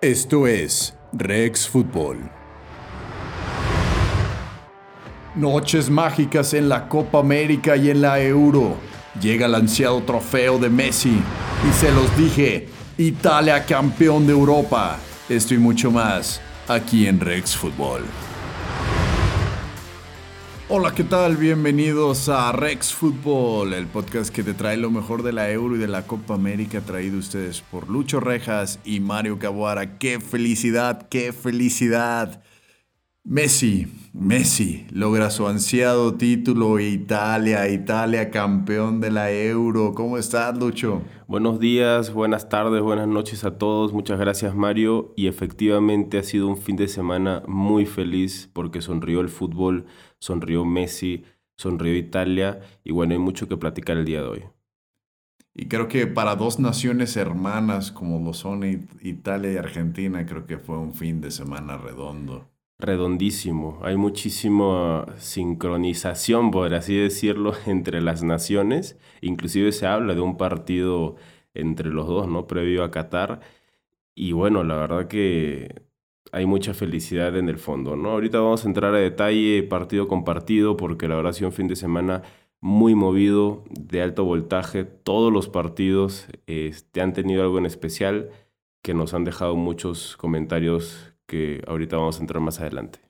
Esto es Rex Fútbol. Noches mágicas en la Copa América y en la Euro. Llega el ansiado trofeo de Messi. Y se los dije, Italia campeón de Europa. Esto y mucho más aquí en Rex Fútbol. Hola, ¿qué tal? Bienvenidos a Rex Fútbol, el podcast que te trae lo mejor de la Euro y de la Copa América, traído ustedes por Lucho Rejas y Mario Cabuara. ¡Qué felicidad! ¡Qué felicidad! Messi, Messi logra su ansiado título Italia, Italia campeón de la Euro. ¿Cómo estás, Lucho? Buenos días, buenas tardes, buenas noches a todos. Muchas gracias, Mario. Y efectivamente ha sido un fin de semana muy feliz porque sonrió el fútbol sonrió Messi, sonrió Italia y bueno, hay mucho que platicar el día de hoy. Y creo que para dos naciones hermanas como lo son Italia y Argentina, creo que fue un fin de semana redondo. Redondísimo. Hay muchísima sincronización, por así decirlo, entre las naciones. Inclusive se habla de un partido entre los dos, ¿no? Previo a Qatar. Y bueno, la verdad que hay mucha felicidad en el fondo, ¿no? Ahorita vamos a entrar a detalle partido con partido porque la verdad ha un fin de semana muy movido, de alto voltaje. Todos los partidos este, han tenido algo en especial que nos han dejado muchos comentarios que ahorita vamos a entrar más adelante.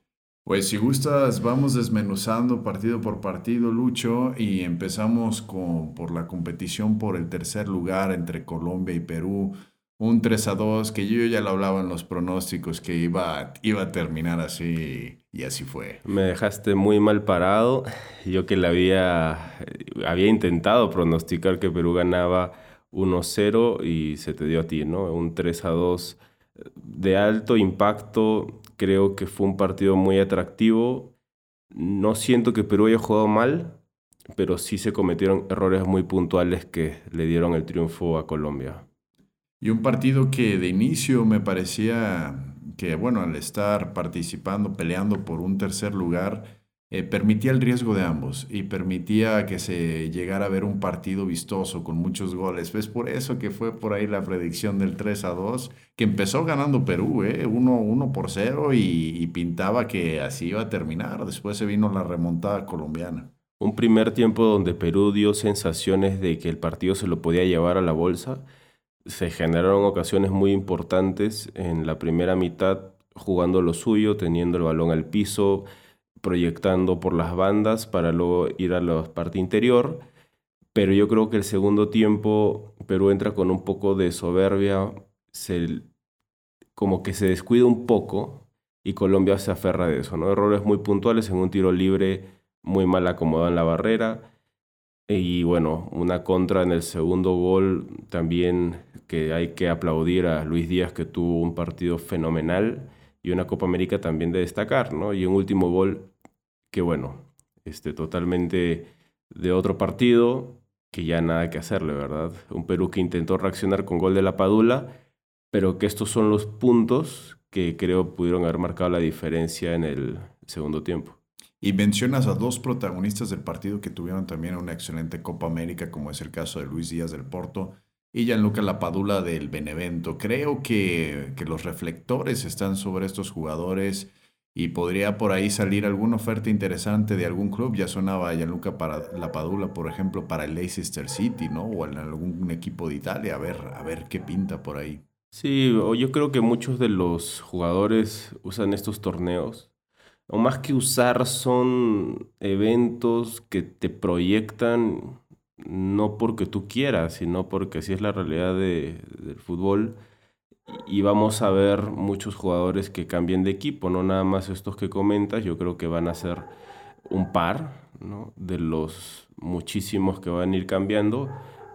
Pues si gustas, vamos desmenuzando partido por partido, Lucho, y empezamos con, por la competición por el tercer lugar entre Colombia y Perú un 3 a 2 que yo ya lo hablaba en los pronósticos que iba, iba a terminar así y así fue. Me dejaste muy mal parado. Yo que le había, había intentado pronosticar que Perú ganaba 1-0 y se te dio a ti, ¿no? Un 3 a 2 de alto impacto. Creo que fue un partido muy atractivo. No siento que Perú haya jugado mal, pero sí se cometieron errores muy puntuales que le dieron el triunfo a Colombia. Y un partido que de inicio me parecía que, bueno, al estar participando, peleando por un tercer lugar, eh, permitía el riesgo de ambos y permitía que se llegara a ver un partido vistoso con muchos goles. Es por eso que fue por ahí la predicción del 3 a 2, que empezó ganando Perú, ¿eh? 1, por 0 y, y pintaba que así iba a terminar. Después se vino la remontada colombiana. Un primer tiempo donde Perú dio sensaciones de que el partido se lo podía llevar a la bolsa se generaron ocasiones muy importantes en la primera mitad jugando lo suyo, teniendo el balón al piso, proyectando por las bandas para luego ir a la parte interior. Pero yo creo que el segundo tiempo Perú entra con un poco de soberbia, se, como que se descuida un poco y Colombia se aferra de eso, ¿no? Errores muy puntuales en un tiro libre muy mal acomodado en la barrera y bueno, una contra en el segundo gol también que hay que aplaudir a Luis Díaz que tuvo un partido fenomenal y una Copa América también de destacar, ¿no? Y un último gol que bueno, este, totalmente de otro partido que ya nada que hacerle, ¿verdad? Un Perú que intentó reaccionar con gol de la Padula, pero que estos son los puntos que creo pudieron haber marcado la diferencia en el segundo tiempo. Y mencionas a dos protagonistas del partido que tuvieron también una excelente Copa América, como es el caso de Luis Díaz del Porto y Gianluca Lapadula del Benevento. Creo que, que los reflectores están sobre estos jugadores y podría por ahí salir alguna oferta interesante de algún club. Ya sonaba Gianluca para Lapadula, por ejemplo, para el Leicester City, ¿no? O en algún equipo de Italia. A ver, a ver qué pinta por ahí. Sí, yo creo que muchos de los jugadores usan estos torneos o más que usar son eventos que te proyectan no porque tú quieras, sino porque así es la realidad de, del fútbol. Y vamos a ver muchos jugadores que cambien de equipo, no nada más estos que comentas, yo creo que van a ser un par ¿no? de los muchísimos que van a ir cambiando,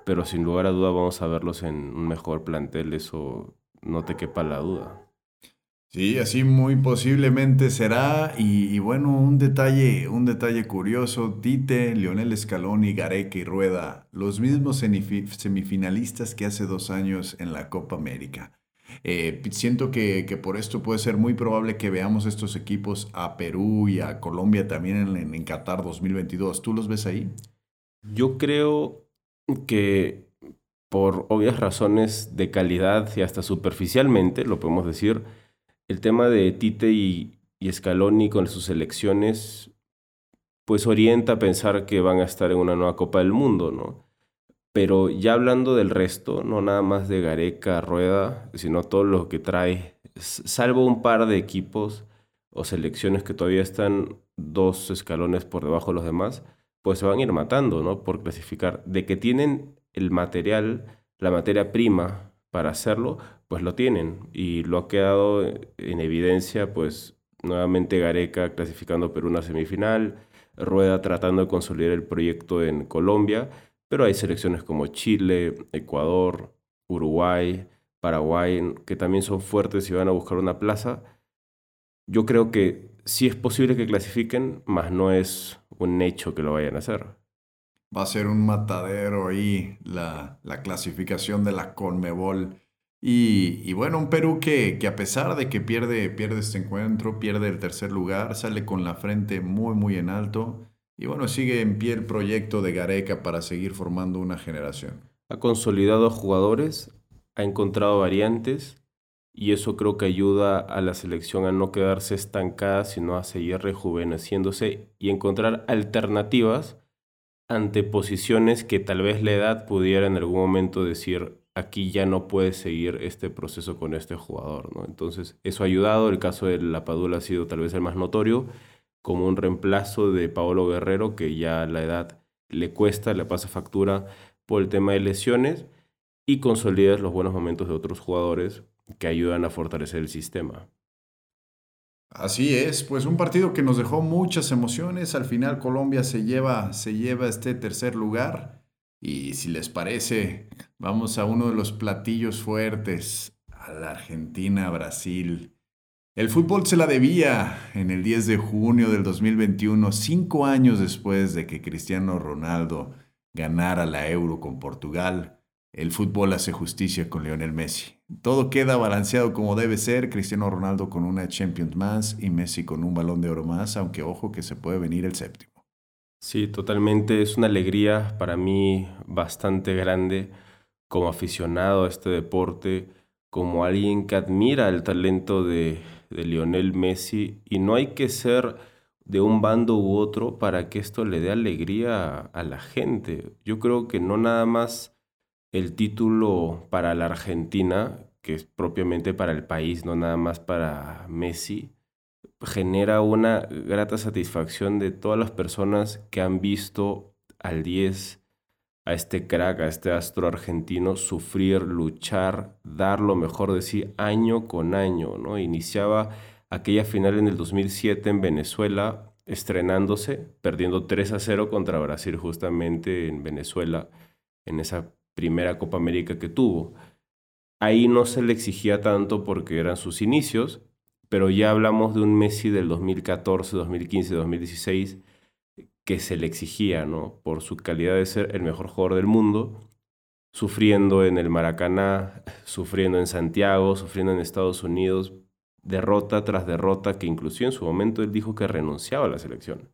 pero sin lugar a duda vamos a verlos en un mejor plantel, eso no te quepa la duda. Sí, así muy posiblemente será. Y, bueno, un detalle, un detalle curioso, Tite, Lionel Scaloni, Gareca y Rueda, los mismos semifinalistas que hace dos años en la Copa América. Eh, siento que, por esto puede ser muy probable que veamos estos equipos a Perú y a Colombia también en, en Qatar 2022. ¿Tú los ves ahí? Yo creo que por obvias razones de calidad y hasta superficialmente, lo podemos decir, el tema de Tite y, y Scaloni con sus elecciones, pues orienta a pensar que van a estar en una nueva Copa del Mundo, ¿no? Pero ya hablando del resto, no nada más de Gareca, Rueda, sino todo lo que trae, salvo un par de equipos o selecciones que todavía están dos escalones por debajo de los demás, pues se van a ir matando, ¿no? Por clasificar. De que tienen el material, la materia prima para hacerlo, pues lo tienen. Y lo ha quedado en evidencia, pues nuevamente Gareca clasificando Perú una semifinal, Rueda tratando de consolidar el proyecto en Colombia, pero hay selecciones como Chile, Ecuador, Uruguay, Paraguay, que también son fuertes y van a buscar una plaza. Yo creo que sí es posible que clasifiquen, mas no es un hecho que lo vayan a hacer. Va a ser un matadero ahí la, la clasificación de la Conmebol. Y, bueno, un Perú que, que, a pesar de que pierde, pierde este encuentro, pierde el tercer lugar, sale con la frente muy, muy en alto. Y bueno, sigue en pie el proyecto de Gareca para seguir formando una generación. Ha consolidado jugadores, ha encontrado variantes y eso creo que ayuda a la selección a no quedarse estancada, sino a seguir rejuveneciéndose y encontrar alternativas ante posiciones que tal vez la edad pudiera en algún momento decir aquí ya no puede seguir este proceso con este jugador, ¿no? Entonces, eso ha ayudado, el caso de La Padula ha sido tal vez el más notorio, como un reemplazo de Paolo Guerrero, que ya la edad le cuesta, le pasa factura por el tema de lesiones, y consolidar los buenos momentos de otros jugadores que ayudan a fortalecer el sistema. Así es, pues un partido que nos dejó muchas emociones. Al final Colombia se lleva, se lleva este tercer lugar. Y si les parece, vamos a uno de los platillos fuertes, a la Argentina-Brasil. El fútbol se la debía en el 10 de junio del 2021, cinco años después de que Cristiano Ronaldo ganara la Euro con Portugal. El fútbol hace justicia con Lionel Messi. Todo queda balanceado como debe ser, Cristiano Ronaldo con una Champions más y Messi con un balón de oro más, aunque ojo que se puede venir el séptimo. Sí, totalmente. Es una alegría para mí bastante grande como aficionado a este deporte, como alguien que admira el talento de, de Lionel Messi y no hay que ser de un bando u otro para que esto le dé alegría a la gente. Yo creo que no nada más el título para la Argentina, que es propiamente para el país, no nada más para Messi, genera una grata satisfacción de todas las personas que han visto al 10 a este crack, a este astro argentino, sufrir, luchar, dar lo mejor de sí año con año, ¿no? Iniciaba aquella final en el 2007 en Venezuela, estrenándose, perdiendo 3 a 0 contra Brasil justamente en Venezuela, en esa primera Copa América que tuvo. Ahí no se le exigía tanto porque eran sus inicios, pero ya hablamos de un Messi del 2014, 2015, 2016 que se le exigía, ¿no? Por su calidad de ser el mejor jugador del mundo, sufriendo en el Maracaná, sufriendo en Santiago, sufriendo en Estados Unidos, derrota tras derrota, que inclusive en su momento él dijo que renunciaba a la selección.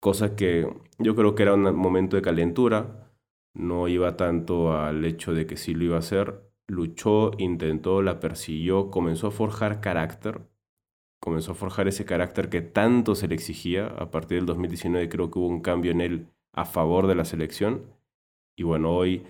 Cosa que yo creo que era un momento de calentura, no iba tanto al hecho de que sí lo iba a hacer, luchó, intentó, la persiguió, comenzó a forjar carácter, comenzó a forjar ese carácter que tanto se le exigía. A partir del 2019 creo que hubo un cambio en él a favor de la selección. Y bueno, hoy,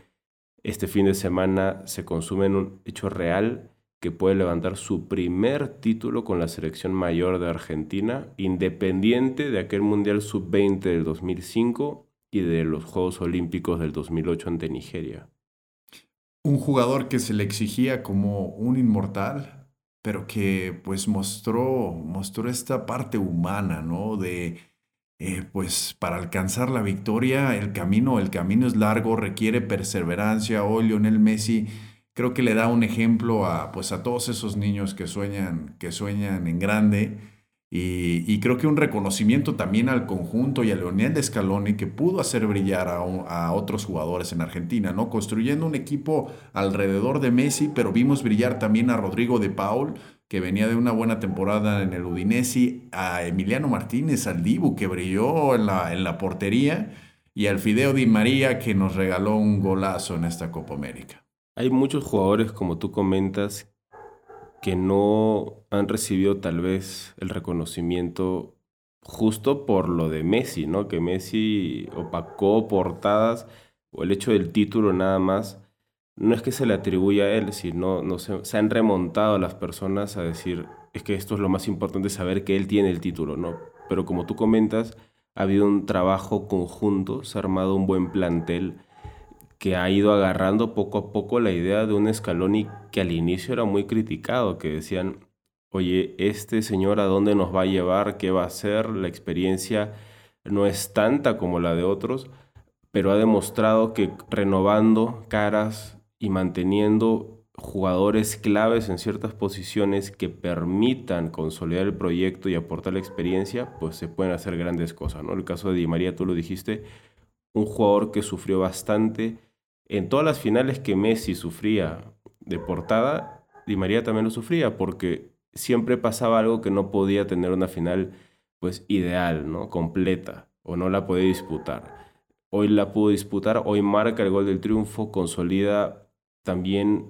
este fin de semana, se consume en un hecho real que puede levantar su primer título con la selección mayor de Argentina, independiente de aquel Mundial Sub-20 del 2005 y de los Juegos Olímpicos del 2008 ante Nigeria. Un jugador que se le exigía como un inmortal, pero que pues mostró, mostró esta parte humana, ¿no? De, eh, pues para alcanzar la victoria, el camino, el camino es largo, requiere perseverancia. Hoy Lionel Messi creo que le da un ejemplo a, pues a todos esos niños que sueñan, que sueñan en grande y, creo que un reconocimiento también al conjunto y a Leonel de Scaloni que pudo hacer brillar a, otros jugadores en Argentina, ¿no? Construyendo un equipo alrededor de Messi, pero vimos brillar también a Rodrigo de Paul, que venía de una buena temporada en el Udinese, a Emiliano Martínez, al Dibu, que brilló en la, en la portería. y al Fideo Di María que nos regaló un golazo en esta Copa América. Hay muchos jugadores, como tú comentas, que no han recibido tal vez el reconocimiento justo por lo de Messi, ¿no? Que Messi opacó portadas o el hecho del título nada más. No es que se le atribuya a él, sino no se, se han remontado las personas a decir, es que esto es lo más importante, saber que él tiene el título, ¿no? Pero como tú comentas, ha habido un trabajo conjunto, se ha armado un buen plantel que ha ido agarrando poco a poco la idea de un Scaloni que al inicio era muy criticado, que decían, oye, este señor a dónde nos va a llevar, qué va a hacer, la experiencia no es tanta como la de otros, pero ha demostrado que renovando caras y manteniendo jugadores claves en ciertas posiciones que permitan consolidar el proyecto y aportar la experiencia, pues se pueden hacer grandes cosas, ¿no? El caso de Di María, tú lo dijiste, un jugador que sufrió bastante en todas las finales que Messi sufría de portada, Di María también lo sufría porque siempre pasaba algo que no podía tener una final pues ideal, ¿no? completa o no la podía disputar. Hoy la pudo disputar, hoy marca el gol del triunfo, consolida también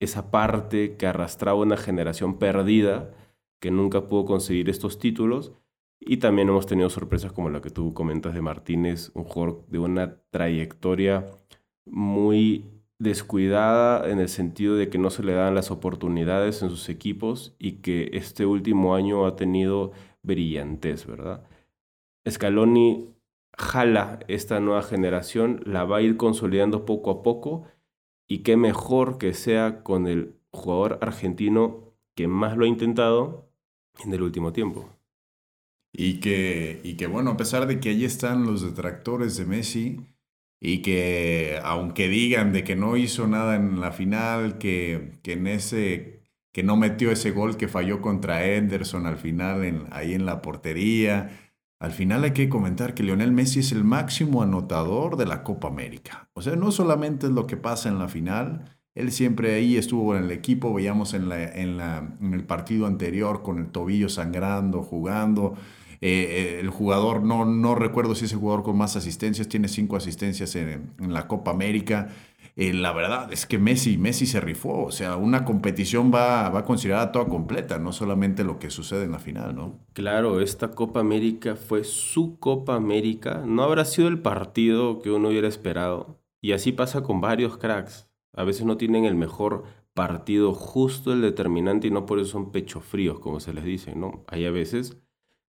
esa parte que arrastraba una generación perdida que nunca pudo conseguir estos títulos. Y también hemos tenido sorpresas como la que tú comentas de Martínez, un jugador de una trayectoria muy descuidada en el sentido de que no se le dan las oportunidades en sus equipos y que este último año ha tenido brillantez, ¿verdad? Scaloni jala esta nueva generación, la va a ir consolidando poco a poco y qué mejor que sea con el jugador argentino que más lo ha intentado en el último tiempo. Y que, y que bueno, a pesar de que allí están los detractores de Messi, y que aunque digan de que no hizo nada en la final, que, que en ese que no metió ese gol que falló contra Henderson al final en, ahí en la portería. Al final hay que comentar que Lionel Messi es el máximo anotador de la Copa América. O sea, no solamente es lo que pasa en la final, él siempre ahí estuvo en el equipo, veíamos en, la, en, la, en el partido anterior con el tobillo sangrando, jugando. Eh, el jugador, no, no recuerdo si es el jugador con más asistencias, tiene cinco asistencias en, la Copa América. Eh, la verdad es que Messi, Messi se rifó, o sea, una competición va, va considerada toda completa, no solamente lo que sucede en la final, ¿no? Claro, esta Copa América fue su Copa América, no habrá sido el partido que uno hubiera esperado, y así pasa con varios cracks, a veces no tienen el mejor partido justo el determinante y no por eso son pecho fríos, como se les dice, ¿no? Hay a veces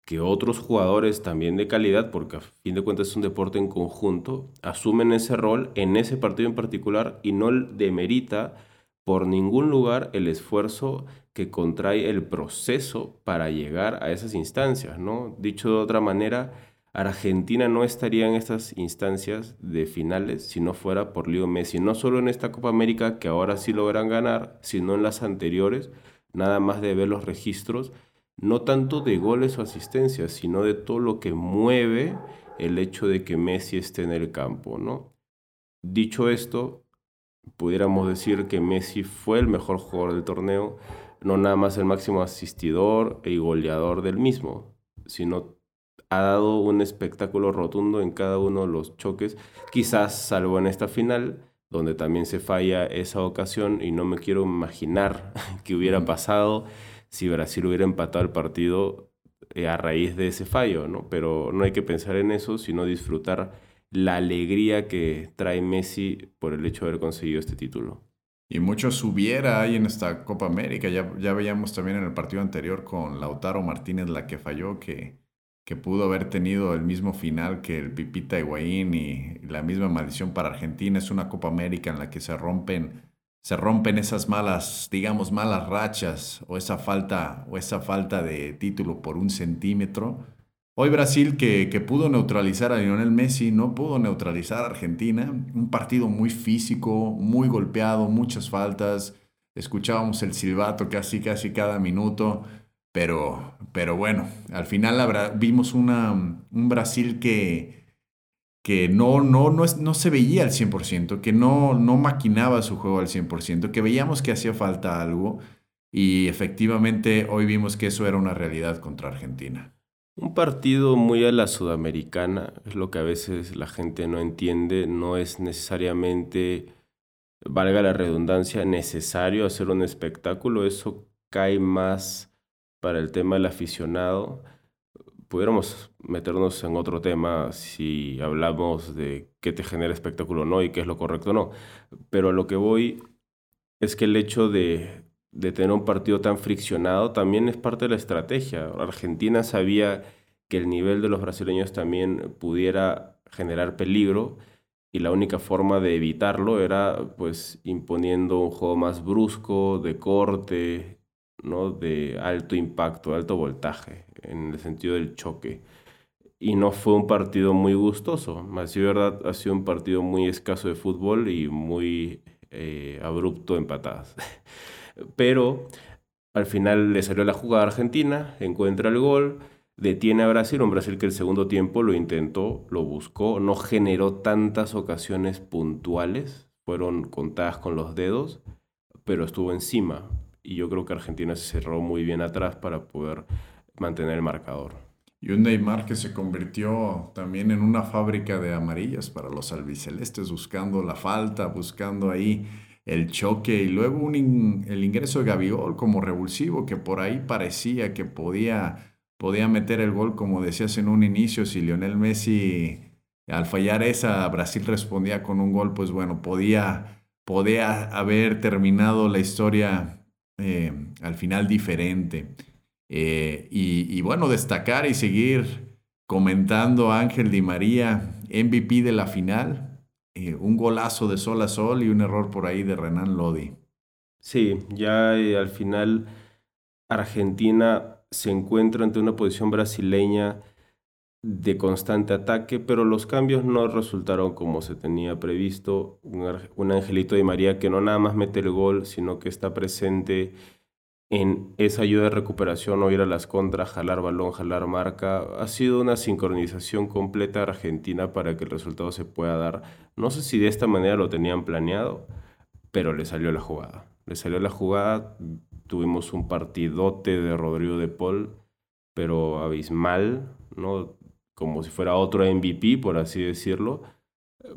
que otros jugadores también de calidad, porque a fin de cuentas es un deporte en conjunto, asumen ese rol en ese partido en particular y no demerita por ningún lugar el esfuerzo que contrae el proceso para llegar a esas instancias, ¿no? Dicho de otra manera, Argentina no estaría en estas instancias de finales si no fuera por Leo Messi, no solo en esta Copa América que ahora sí logran ganar, sino en las anteriores, nada más de ver los registros no tanto de goles o asistencias, sino de todo lo que mueve el hecho de que Messi esté en el campo, ¿no? Dicho esto, pudiéramos decir que Messi fue el mejor jugador del torneo, no nada más el máximo asistidor y goleador del mismo, sino ha dado un espectáculo rotundo en cada uno de los choques, quizás salvo en esta final, donde también se falla esa ocasión y no me quiero imaginar qué hubiera pasado si Brasil hubiera empatado el partido eh, a raíz de ese fallo, ¿no? Pero no hay que pensar en eso, sino disfrutar la alegría que trae Messi por el hecho de haber conseguido este título. Y mucho subiera ahí en esta Copa América. Ya, ya veíamos también en el partido anterior con Lautaro Martínez la que falló, que, que pudo haber tenido el mismo final que el Pipita Higuaín y la misma maldición para Argentina. Es una Copa América en la que se rompen se rompen esas malas, digamos, malas rachas o esa falta, o esa falta de título por un centímetro. Hoy Brasil, que, que, pudo neutralizar a Lionel Messi, no pudo neutralizar a Argentina. Un partido muy físico, muy golpeado, muchas faltas. Escuchábamos el silbato casi, casi cada minuto. Pero, pero bueno, al final vimos una, un Brasil que, que no, no, no, no se veía al 100%, que no, no maquinaba su juego al 100%, que veíamos que hacía falta algo y efectivamente hoy vimos que eso era una realidad contra Argentina. Un partido muy a la sudamericana, es lo que a veces la gente no entiende, no es necesariamente, valga la redundancia, necesario hacer un espectáculo, eso cae más para el tema del aficionado. Pudiéramos meternos en otro tema si hablamos de qué te genera espectáculo o no y qué es lo correcto o no, pero a lo que voy es que el hecho de, tener un partido tan friccionado también es parte de la estrategia. Argentina sabía que el nivel de los brasileños también pudiera generar peligro y la única forma de evitarlo era pues imponiendo un juego más brusco, de corte, ¿no? de alto impacto, alto voltaje, en el sentido del choque. Y no fue un partido muy gustoso, de verdad ha sido un partido muy escaso de fútbol y muy eh, abrupto en patadas. Pero al final le salió la jugada a Argentina, encuentra el gol, detiene a Brasil, un Brasil que el segundo tiempo lo intentó, lo buscó, no generó tantas ocasiones puntuales, fueron contadas con los dedos, pero estuvo encima. Y yo creo que Argentina se cerró muy bien atrás para poder mantener el marcador. Y un Neymar que se convirtió también en una fábrica de amarillas para los albicelestes, buscando la falta, buscando ahí el choque y luego el ingreso de Gaviol como revulsivo que por ahí parecía que podía, podía meter el gol como decías en un inicio, si Lionel Messi al fallar esa Brasil respondía con un gol, pues bueno, podía, podía haber terminado la historia eh, al final diferente. Eh, y, bueno, destacar y seguir comentando a Ángel Di María, MVP de la final, eh, un golazo de sol a sol y un error por ahí de Renan Lodi. Sí, ya eh, al final Argentina se encuentra ante una posición brasileña de constante ataque, pero los cambios no resultaron como se tenía previsto. Un, Angelito de María que no nada más mete el gol, sino que está presente en esa ayuda de recuperación o ir a las contras, jalar balón, jalar marca. Ha sido una sincronización completa argentina para que el resultado se pueda dar. No sé si de esta manera lo tenían planeado, pero le salió la jugada. Le salió la jugada, tuvimos un partidote de Rodrigo de Paul, pero abismal, ¿no? Como si fuera otro MVP, por así decirlo.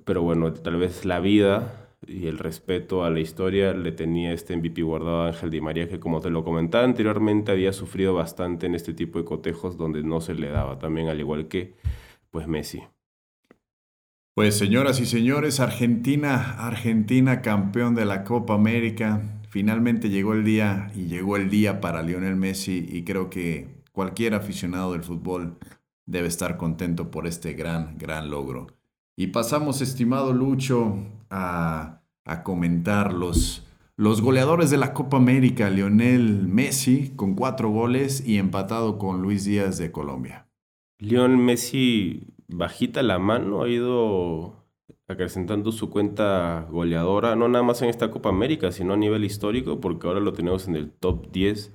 Pero bueno, tal vez la vida y el respeto a la historia le tenía este MVP guardado a Ángel Di María, que como te lo comentaba anteriormente, había sufrido bastante en este tipo de cotejos donde no se le daba, también al igual que pues Messi. Pues señoras y señores, Argentina, Argentina campeón de la Copa América. Finalmente llegó el día y llegó el día para Lionel Messi y creo que cualquier aficionado del fútbol debe estar contento por este gran, gran logro. Y pasamos, estimado Lucho, a, comentar los, los goleadores de la Copa América. Lionel Messi con cuatro goles y empatado con Luis Díaz de Colombia. Lionel Messi bajita la mano, ha ido acrecentando su cuenta goleadora, no nada más en esta Copa América, sino a nivel histórico, porque ahora lo tenemos en el top 10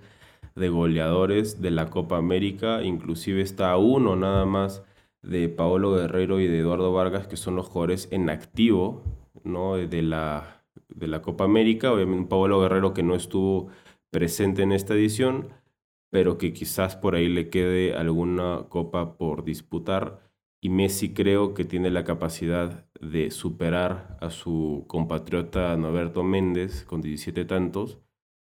de goleadores de la Copa América, inclusive está a uno nada más de Paolo Guerrero y de Eduardo Vargas, que son los jugadores en activo ¿no? de, la, de la Copa América. Obviamente Paolo Guerrero que no estuvo presente en esta edición, pero que quizás por ahí le quede alguna copa por disputar. Y Messi creo que tiene la capacidad de superar a su compatriota Norberto Méndez con 17 tantos,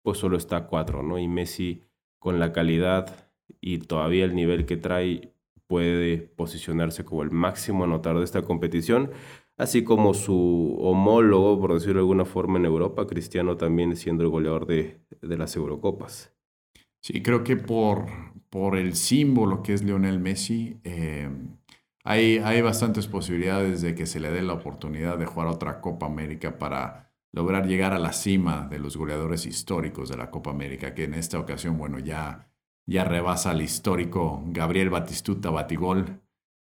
pues solo está a 4, ¿no? Y Messi con la calidad y todavía el nivel que trae puede posicionarse como el máximo anotador de esta competición, así como su homólogo, por decirlo de alguna forma, en Europa, Cristiano también siendo el goleador de, las Eurocopas. Sí, creo que por, por el símbolo que es Lionel Messi, eh, hay, hay bastantes posibilidades de que se le dé la oportunidad de jugar otra Copa América para lograr llegar a la cima de los goleadores históricos de la Copa América, que en esta ocasión, bueno, ya ya rebasa al histórico Gabriel Batistuta Batigol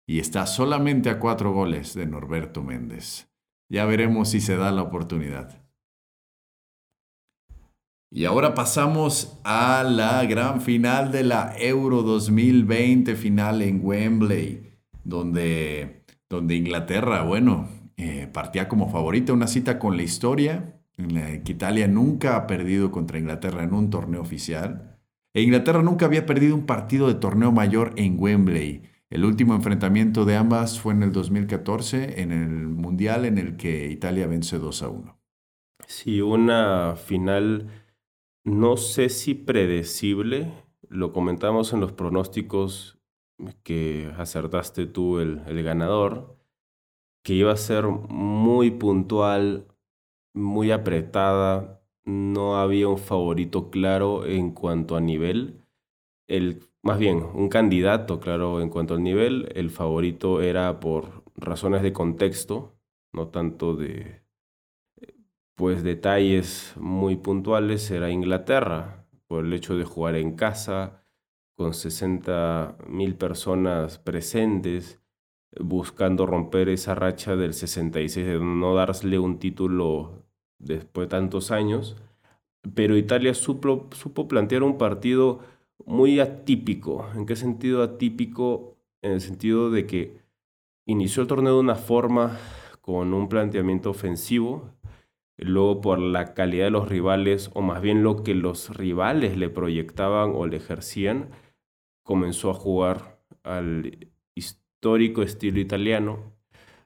y está solamente a cuatro goles de Norberto Méndez. Ya veremos si se da la oportunidad. Y ahora pasamos a la gran final de la Euro 2020, final en Wembley, donde, donde Inglaterra, bueno, eh, partía como favorita, una cita con la historia, en la que Italia nunca ha perdido contra Inglaterra en un torneo oficial E Inglaterra nunca había perdido un partido de torneo mayor en Wembley. El último enfrentamiento de ambas fue en el 2014, en el Mundial en el que Italia vence 2 a 1. Sí, una final, no sé si predecible, lo comentamos en los pronósticos que acertaste tú el, el ganador, que iba a ser muy puntual, muy apretada, no había un favorito claro en cuanto a nivel. El, más bien, un candidato claro en cuanto al nivel. El favorito era por razones de contexto, no tanto de pues detalles muy puntuales. Era Inglaterra, por el hecho de jugar en casa, con 60 mil personas presentes, buscando romper esa racha del 66, de no darle un título después de tantos años, pero Italia supo, plantear un partido muy atípico. ¿En qué sentido atípico? En el sentido de que inició el torneo de una forma con un planteamiento ofensivo, luego por la calidad de los rivales, o más bien lo que los rivales le proyectaban o le ejercían, comenzó a jugar al histórico estilo italiano,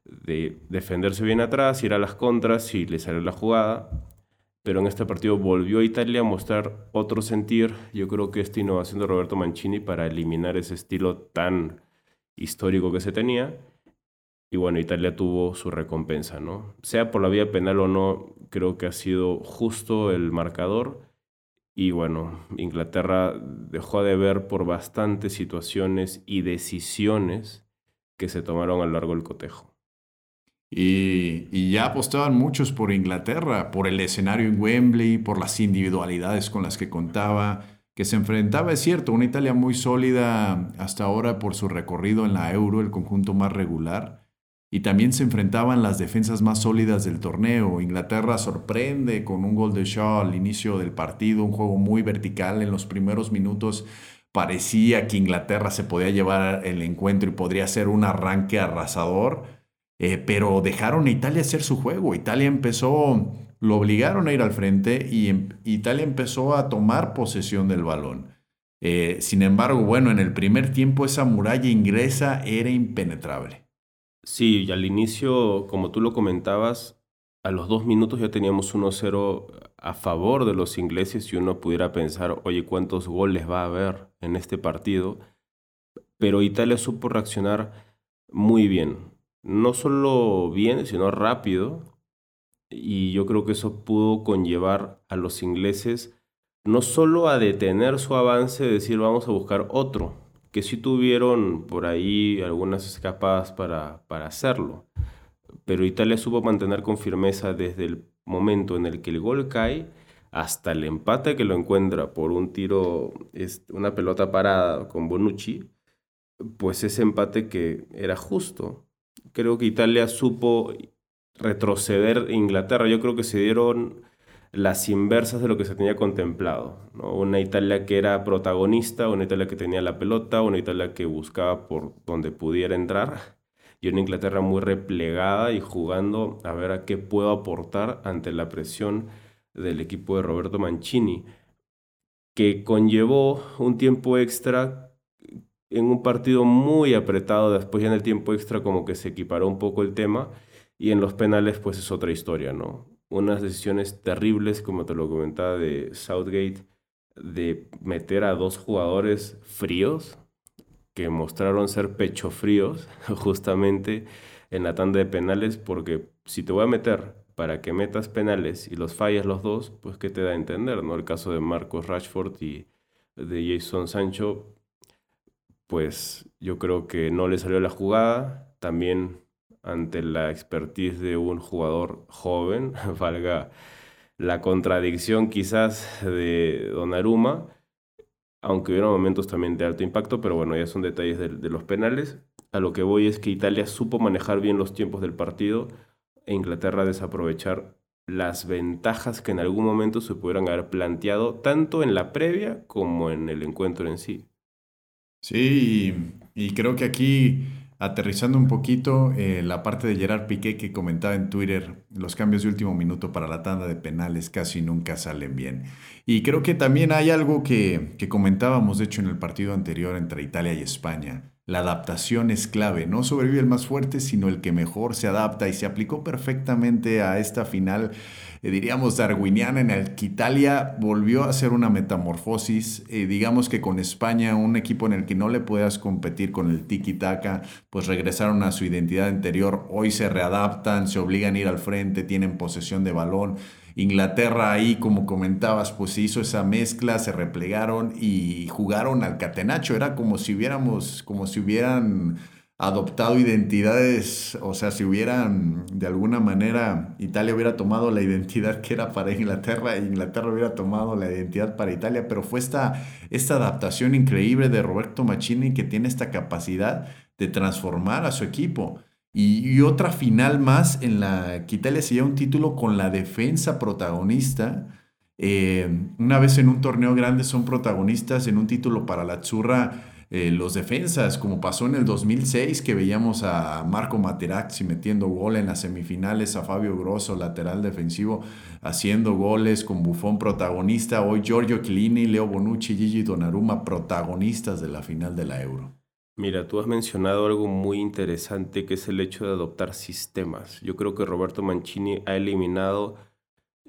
de defenderse bien atrás, ir a las contras y le salió la jugada. Pero en este partido volvió a Italia a mostrar otro sentir. Yo creo que esta innovación de Roberto Mancini para eliminar ese estilo tan histórico que se tenía. Y bueno, Italia tuvo su recompensa, ¿no? Sea por la vía penal o no, creo que ha sido justo el marcador. Y bueno, Inglaterra dejó de ver por bastantes situaciones y decisiones que se tomaron a lo largo del cotejo. Y, ya apostaban muchos por Inglaterra, por el escenario en Wembley, por las individualidades con las que contaba, que se enfrentaba, es cierto, una Italia muy sólida hasta ahora por su recorrido en la Euro, el conjunto más regular, y también se enfrentaban las defensas más sólidas del torneo. Inglaterra sorprende con un gol de Shaw al inicio del partido, un juego muy vertical en los primeros minutos. Parecía que Inglaterra se podía llevar el encuentro y podría ser un arranque arrasador eh, pero dejaron a Italia hacer su juego. Italia empezó, lo obligaron a ir al frente y em, Italia empezó a tomar posesión del balón. Eh, sin embargo, bueno, en el primer tiempo esa muralla inglesa era impenetrable. Sí, y al inicio, como tú lo comentabas, a los dos minutos ya teníamos 1-0 a favor de los ingleses y uno pudiera pensar, oye, ¿cuántos goles va a haber en este partido? Pero Italia supo reaccionar muy bien no solo bien, sino rápido. Y yo creo que eso pudo conllevar a los ingleses no solo a detener su avance, decir vamos a buscar otro, que sí tuvieron por ahí algunas escapadas para, para hacerlo. Pero Italia supo mantener con firmeza desde el momento en el que el gol cae hasta el empate que lo encuentra por un tiro, una pelota parada con Bonucci, pues ese empate que era justo creo que Italia supo retroceder Inglaterra. Yo creo que se dieron las inversas de lo que se tenía contemplado. Una Italia que era protagonista, una Italia que tenía la pelota, una Italia que buscaba por donde pudiera entrar y una Inglaterra muy replegada y jugando a ver a qué puedo aportar ante la presión del equipo de Roberto Mancini, que conllevó un tiempo extra en un partido muy apretado, después ya en el tiempo extra como que se equiparó un poco el tema y en los penales pues es otra historia, ¿no? Unas decisiones terribles, como te lo comentaba, de Southgate, de meter a dos jugadores fríos, que mostraron ser pecho fríos justamente en la tanda de penales, porque si te voy a meter para que metas penales y los fallas los dos, pues qué te da a entender, ¿no? El caso de Marcos Rashford y de Jason Sancho, pues yo creo que no le salió la jugada, también ante la expertise de un jugador joven, valga la contradicción quizás de Donnarumma, aunque hubo momentos también de alto impacto, pero bueno, ya son detalles de, de, los penales. A lo que voy es que Italia supo manejar bien los tiempos del partido e Inglaterra desaprovechar las ventajas que en algún momento se pudieran haber planteado tanto en la previa como en el encuentro en sí. Sí, y, creo que aquí aterrizando un poquito, eh, la parte de Gerard Piqué que comentaba en Twitter, los cambios de último minuto para la tanda de penales casi nunca salen bien. Y creo que también hay algo que, que comentábamos, de hecho, en el partido anterior entre Italia y España. La adaptación es clave, no sobrevive el más fuerte, sino el que mejor se adapta y se aplicó perfectamente a esta final, eh, diríamos, darwiniana en el que Italia volvió a hacer una metamorfosis, eh, digamos que con España, un equipo en el que no le puedas competir con el tiki-taka, pues regresaron a su identidad anterior, hoy se readaptan, se obligan a ir al frente, tienen posesión de balón Inglaterra ahí, como comentabas, pues se hizo esa mezcla, se replegaron y jugaron al catenacho. Era como si hubiéramos, como si hubieran adoptado identidades, o sea, si hubieran de alguna manera Italia hubiera tomado la identidad que era para Inglaterra e Inglaterra hubiera tomado la identidad para Italia, pero fue esta, esta adaptación increíble de Roberto Machini que tiene esta capacidad de transformar a su equipo. Y, otra final más en la que Italia se lleva un título con la defensa protagonista. Eh, una vez en un torneo grande son protagonistas en un título para la Churra eh, los defensas, como pasó en el 2006 que veíamos a Marco Materazzi metiendo gol en las semifinales, a Fabio Grosso, lateral defensivo, haciendo goles con Buffon protagonista, hoy Giorgio Chiellini, Leo Bonucci, Gigi Donnarumma protagonistas de la final de la Euro. Mira, tú has mencionado algo muy interesante que es el hecho de adoptar sistemas. Yo creo que Roberto Mancini ha eliminado,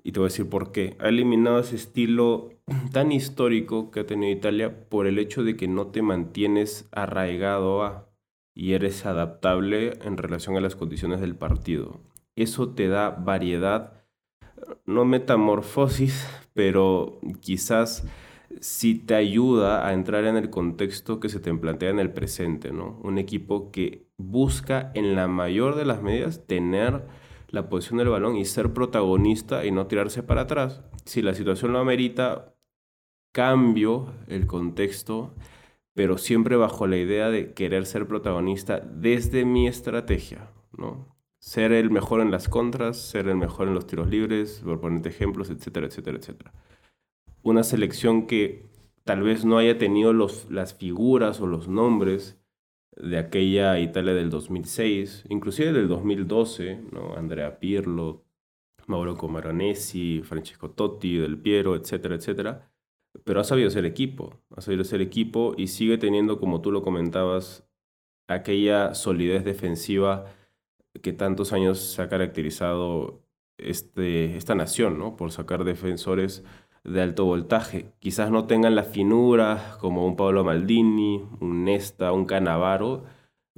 y te voy a decir por qué, ha eliminado ese estilo tan histórico que ha tenido Italia por el hecho de que no te mantienes arraigado a y eres adaptable en relación a las condiciones del partido. Eso te da variedad, no metamorfosis, pero quizás si te ayuda a entrar en el contexto que se te plantea en el presente, ¿no? Un equipo que busca en la mayor de las medidas tener la posición del balón y ser protagonista y no tirarse para atrás. Si la situación lo amerita, cambio el contexto, pero siempre bajo la idea de querer ser protagonista desde mi estrategia, ¿no? Ser el mejor en las contras, ser el mejor en los tiros libres, por ponerte ejemplos, etcétera, etcétera, etcétera una selección que tal vez no haya tenido los, las figuras o los nombres de aquella Italia del 2006, inclusive del 2012, ¿no? Andrea Pirlo, Mauro Comaronesi, Francesco Totti, Del Piero, etcétera, etcétera. Pero ha sabido ser equipo, ha sabido ser equipo y sigue teniendo, como tú lo comentabas, aquella solidez defensiva que tantos años se ha caracterizado este, esta nación, ¿no? Por sacar defensores de alto voltaje. Quizás no tengan la finura como un Paolo Maldini, un Nesta, un Canavaro,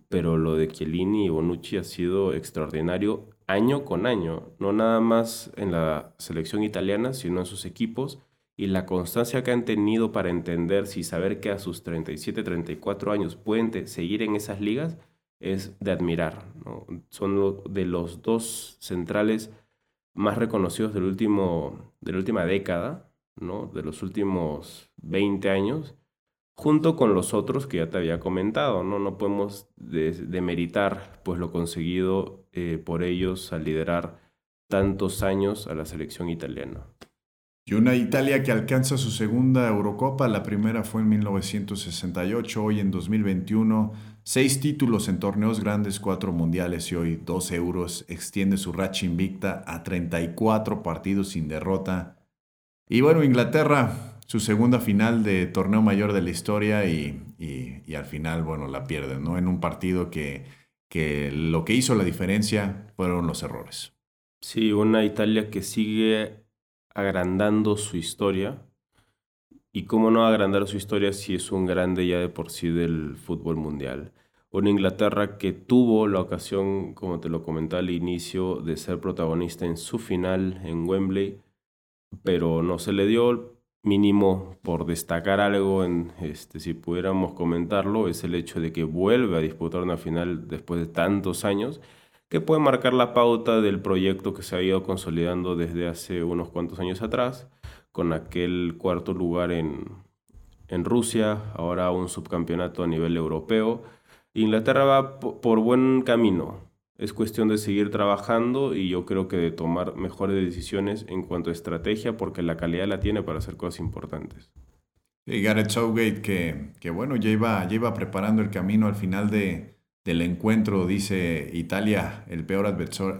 pero lo de Chiellini y Bonucci ha sido extraordinario año con año, no nada más en la selección italiana, sino en sus equipos y la constancia que han tenido para entender si saber que a sus 37, 34 años pueden seguir en esas ligas es de admirar. Son de los dos centrales más reconocidos del último, de la última década de los últimos 20 años, junto con los otros que ya te había comentado. No, no podemos demeritar pues, lo conseguido eh, por ellos al liderar tantos años a la selección italiana. Y una Italia que alcanza su segunda Eurocopa, la primera fue en 1968, hoy en 2021, seis títulos en torneos grandes, cuatro mundiales y hoy dos euros, extiende su racha invicta a 34 partidos sin derrota y bueno, Inglaterra, su segunda final de torneo mayor de la historia y, al final, bueno, la pierden, ¿no? En un partido que, que lo que hizo la diferencia fueron los errores. Sí, una Italia que sigue agrandando su historia. ¿Y cómo no agrandar su historia si es un grande ya de por sí del fútbol mundial? Una Inglaterra que tuvo la ocasión, como te lo comenté al inicio, de ser protagonista en su final en Wembley pero no se le dio mínimo por destacar algo, en, este, si pudiéramos comentarlo, es el hecho de que vuelve a disputar una final después de tantos años, que puede marcar la pauta del proyecto que se ha ido consolidando desde hace unos cuantos años atrás, con aquel cuarto lugar en, en Rusia, ahora un subcampeonato a nivel europeo. Inglaterra va por buen camino, es cuestión de seguir trabajando y yo creo que de tomar mejores decisiones en cuanto a estrategia porque la calidad la tiene para hacer cosas importantes. Y Gareth Southgate que, que bueno, ya iba, ya iba preparando el camino al final de, del encuentro, dice Italia, el peor,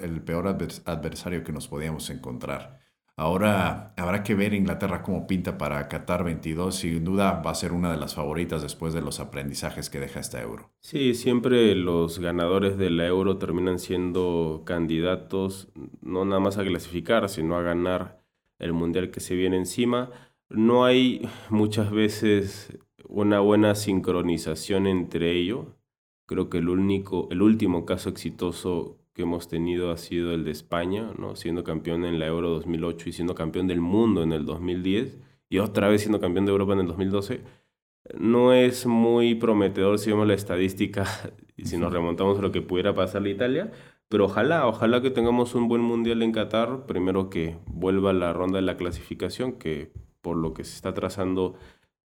el peor adversario que nos podíamos encontrar. Ahora habrá que ver Inglaterra cómo pinta para Qatar 22. Sin duda va a ser una de las favoritas después de los aprendizajes que deja esta euro. Sí, siempre los ganadores de la euro terminan siendo candidatos no nada más a clasificar, sino a ganar el mundial que se viene encima. No hay muchas veces una buena sincronización entre ellos. Creo que el único, el último caso exitoso que hemos tenido ha sido el de España, ¿no? siendo campeón en la Euro 2008 y siendo campeón del mundo en el 2010 y otra vez siendo campeón de Europa en el 2012. No es muy prometedor si vemos la estadística y si nos remontamos a lo que pudiera pasar la Italia, pero ojalá, ojalá que tengamos un buen mundial en Qatar, primero que vuelva la ronda de la clasificación, que por lo que se está trazando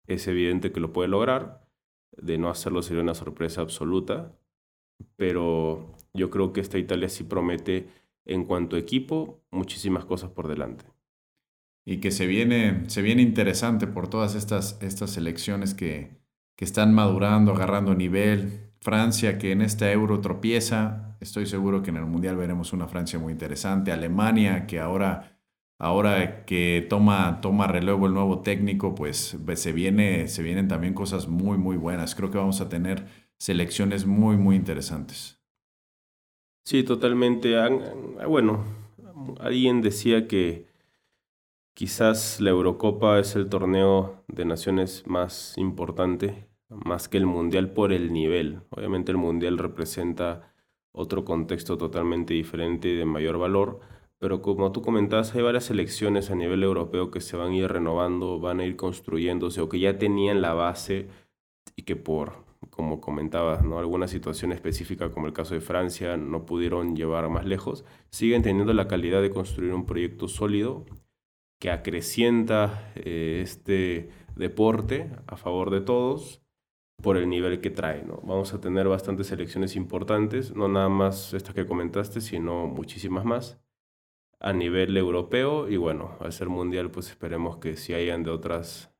es evidente que lo puede lograr, de no hacerlo sería una sorpresa absoluta, pero yo creo que esta Italia sí promete en cuanto a equipo muchísimas cosas por delante. Y que se viene, se viene interesante por todas estas, estas selecciones que, que están madurando, agarrando nivel. Francia que en esta euro tropieza, estoy seguro que en el Mundial veremos una Francia muy interesante. Alemania que ahora, ahora que toma, toma relevo el nuevo técnico, pues, pues se, viene, se vienen también cosas muy, muy buenas. Creo que vamos a tener selecciones muy, muy interesantes. Sí, totalmente. Bueno, alguien decía que quizás la Eurocopa es el torneo de naciones más importante, más que el Mundial por el nivel. Obviamente el Mundial representa otro contexto totalmente diferente y de mayor valor, pero como tú comentabas, hay varias selecciones a nivel europeo que se van a ir renovando, van a ir construyéndose o que ya tenían la base y que por como comentabas, ¿no? alguna situación específica como el caso de Francia no pudieron llevar más lejos, siguen teniendo la calidad de construir un proyecto sólido que acrecienta eh, este deporte a favor de todos por el nivel que trae. ¿no? Vamos a tener bastantes selecciones importantes, no nada más estas que comentaste, sino muchísimas más a nivel europeo y bueno, al ser mundial pues esperemos que si hayan de otras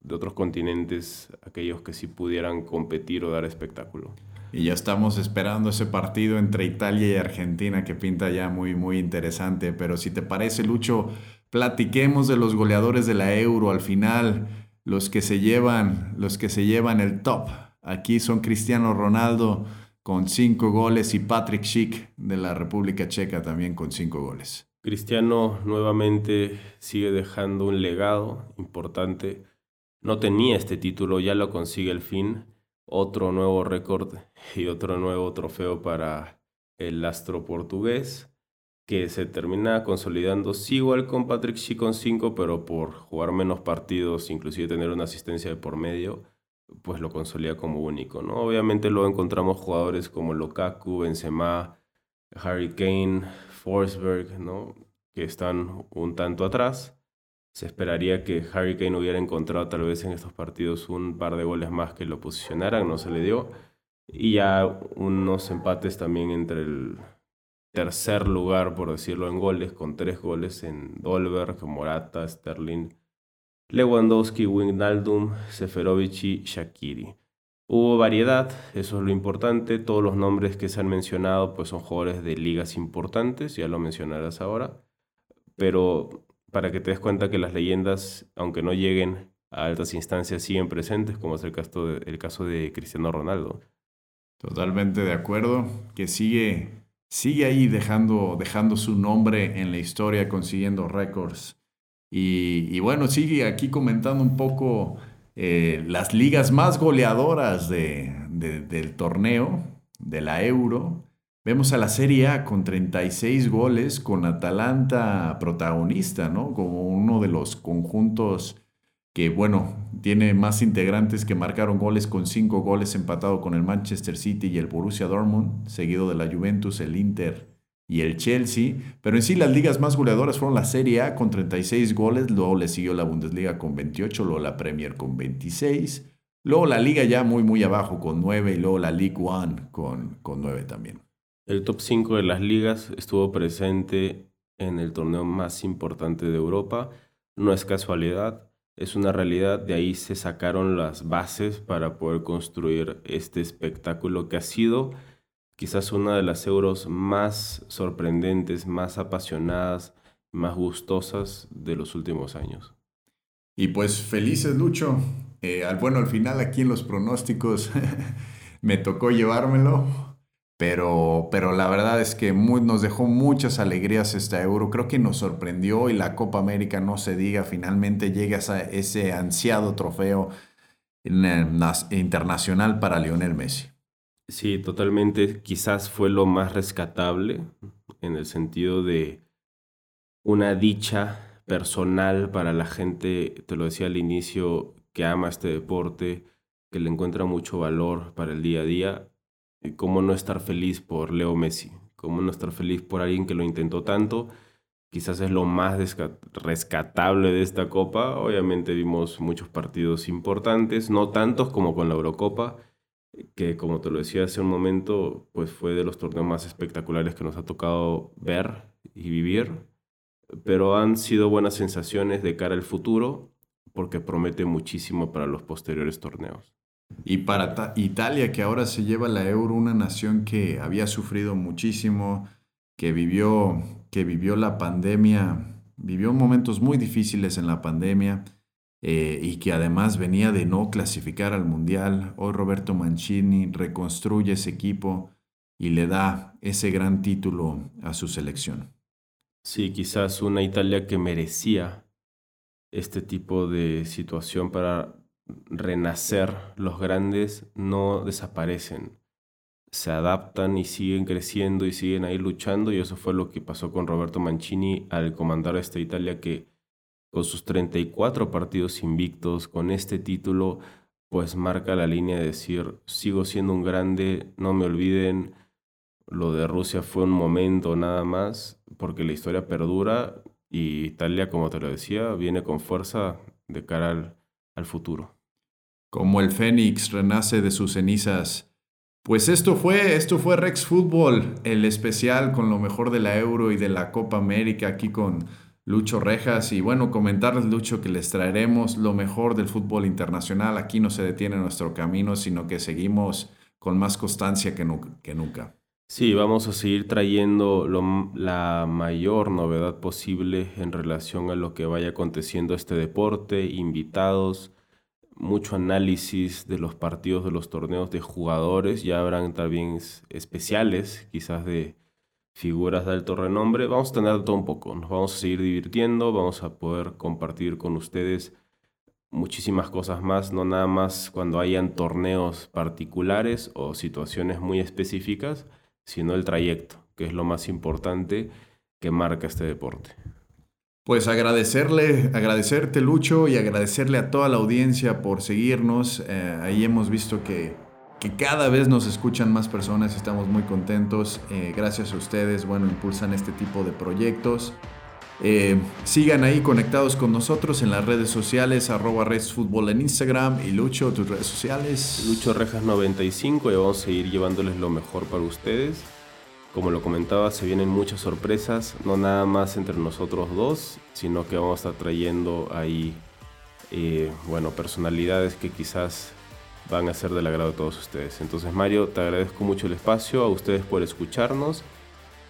de otros continentes, aquellos que sí pudieran competir o dar espectáculo. Y ya estamos esperando ese partido entre Italia y Argentina que pinta ya muy, muy interesante. Pero si te parece, Lucho, platiquemos de los goleadores de la Euro al final, los que se llevan, los que se llevan el top. Aquí son Cristiano Ronaldo con cinco goles y Patrick Schick de la República Checa también con cinco goles. Cristiano nuevamente sigue dejando un legado importante no tenía este título, ya lo consigue el fin. Otro nuevo récord y otro nuevo trofeo para el astro portugués, que se termina consolidando, sí igual con Patrick Schick con 5, pero por jugar menos partidos, inclusive tener una asistencia de por medio, pues lo consolida como único, ¿no? Obviamente luego encontramos jugadores como Lukaku, Benzema, Harry Kane, Forsberg, ¿no? Que están un tanto atrás se esperaría que Harry Kane hubiera encontrado tal vez en estos partidos un par de goles más que lo posicionaran, no se le dio. Y ya unos empates también entre el tercer lugar, por decirlo en goles, con tres goles en Dolberg, Morata, Sterling, Lewandowski, Wijnaldum, Seferovic y Shakiri. Hubo variedad, eso es lo importante. Todos los nombres que se han mencionado pues son jugadores de ligas importantes, ya lo mencionarás ahora. Pero para que te des cuenta que las leyendas, aunque no lleguen a altas instancias, siguen presentes, como es el caso de, caso de Cristiano Ronaldo. Totalmente de acuerdo, que sigue, sigue ahí dejando, dejando su nombre en la historia, consiguiendo récords. Y, bueno, sigue aquí comentando un poco eh, las ligas más goleadoras de, del torneo, de la Euro. Vemos a la Serie A con 36 goles, con Atalanta protagonista, ¿no? Como uno de los conjuntos que, bueno, tiene más integrantes que marcaron goles con 5 goles empatado con el Manchester City y el Borussia Dortmund, seguido de la Juventus, el Inter y el Chelsea. Pero en sí las ligas más goleadoras fueron la Serie A con 36 goles, luego le siguió la Bundesliga con 28, luego la Premier con 26, luego la Liga ya muy, muy abajo con 9 y luego la League One con, con 9 también. El top 5 de las ligas estuvo presente en el torneo más importante de Europa. No es casualidad, es una realidad. De ahí se sacaron las bases para poder construir este espectáculo que ha sido quizás una de las euros más sorprendentes, más apasionadas, más gustosas de los últimos años. Y pues felices, Lucho. Eh, bueno, al final aquí en los pronósticos me tocó llevármelo, pero, pero la verdad es que nos dejó muchas alegrías esta euro. Creo que nos sorprendió y la Copa América, no se diga, finalmente llega a ese ansiado trofeo internacional para Lionel Messi. Sí, totalmente. Quizás fue lo más rescatable en el sentido de una dicha personal para la gente, te lo decía al inicio, que ama este deporte, que le encuentra mucho valor para el día a día. ¿Cómo no estar feliz por Leo Messi? ¿Cómo no estar feliz por alguien que lo intentó tanto? Quizás es lo más rescatable de esta copa. Obviamente vimos muchos partidos importantes, no tantos como con la Eurocopa, que como te lo decía hace un momento, pues fue de los torneos más espectaculares que nos ha tocado ver y vivir, pero han sido buenas sensaciones de cara al futuro porque promete muchísimo para los posteriores torneos. Y para Italia, que ahora se lleva la euro, una nación que había sufrido muchísimo, que vivió, que vivió la pandemia, vivió momentos muy difíciles en la pandemia, eh, y que además venía de no clasificar al Mundial. Hoy Roberto Mancini reconstruye ese equipo y le da ese gran título a su selección. Sí, quizás una Italia que merecía este tipo de situación para renacer. Los grandes no desaparecen, se adaptan y siguen creciendo y siguen ahí luchando y eso fue lo que pasó con Roberto Mancini al comandar a esta Italia que con sus 34 partidos invictos, con este título, pues marca la línea de decir, sigo siendo un grande, no me olviden, lo de Rusia fue un momento nada más, porque la historia perdura y Italia, como te lo decía, viene con fuerza de cara al, al futuro. Como el Fénix renace de sus cenizas. Pues esto fue, esto fue Rex Football, el especial con lo mejor de la Euro y de la Copa América aquí con Lucho Rejas. Y bueno, comentarles, Lucho, que les traeremos lo mejor del fútbol internacional. Aquí no se detiene nuestro camino, sino que seguimos con más constancia que, nunca. Sí, vamos a seguir trayendo la mayor novedad posible en relación a lo que vaya aconteciendo este deporte, invitados, mucho análisis de los partidos de los torneos de jugadores, ya habrán también especiales, quizás de figuras de alto renombre. Vamos a tener todo un poco, nos vamos a seguir divirtiendo, vamos a poder compartir con ustedes muchísimas cosas más, no nada más cuando hayan torneos particulares o situaciones muy específicas, sino el trayecto, que es lo más importante que marca este deporte. Pues agradecerle, agradecerte Lucho y agradecerle a toda la audiencia por seguirnos. Eh, ahí hemos visto que que cada vez nos escuchan más personas estamos muy contentos. Eh, gracias a ustedes, bueno, impulsan este tipo de proyectos. Eh, sigan ahí conectados con nosotros en las redes sociales, arroba Fútbol en Instagram y Lucho, tus redes sociales. Lucho Rejas95 y vamos a seguir llevándoles lo mejor para ustedes. Como lo comentaba, se vienen muchas sorpresas, no nada más entre nosotros dos, sino que vamos a estar trayendo ahí, eh, bueno, personalidades que quizás van a ser del agrado de todos ustedes. Entonces Mario, te agradezco mucho el espacio, a ustedes por escucharnos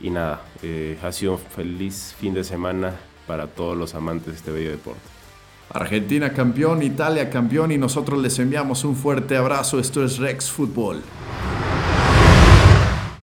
y nada, eh, ha sido un feliz fin de semana para todos los amantes de este bello deporte. Argentina campeón, Italia campeón y nosotros les enviamos un fuerte abrazo. Esto es Rex Fútbol.